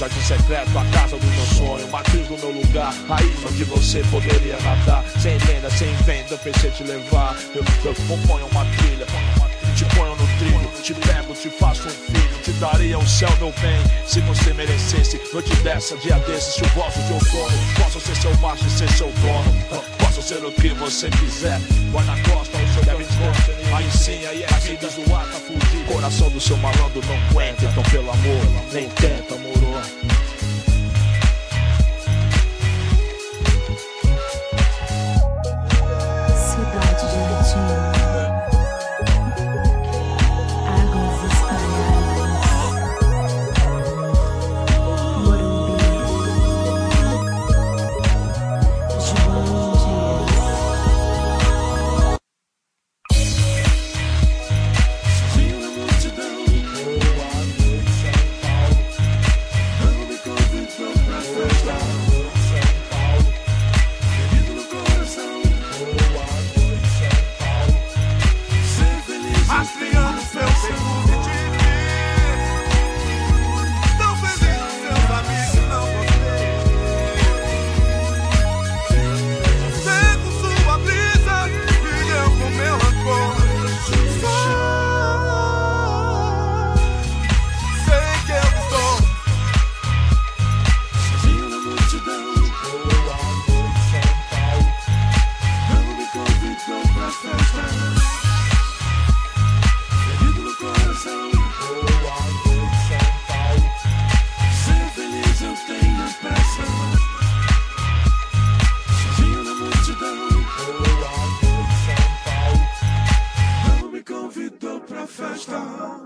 jardim secreto, a casa do meu sonho. Matriz do meu lugar, aí onde você poderia nadar. Sem lenda, sem venda, pensei te levar. Eu, eu componho uma trilha, te ponho no trilho, te pego, te faço um filho. Te daria o céu, meu bem, se você merecesse. Noite dessa, dia desses, chuvoso de outono. Posso ser seu macho e ser seu dono. Posso ser o que você quiser. Guarda-costa, o seu deve. Aí sim, aí é vida zoar, tá fudido. Coração do seu malandro não aguenta, the first time.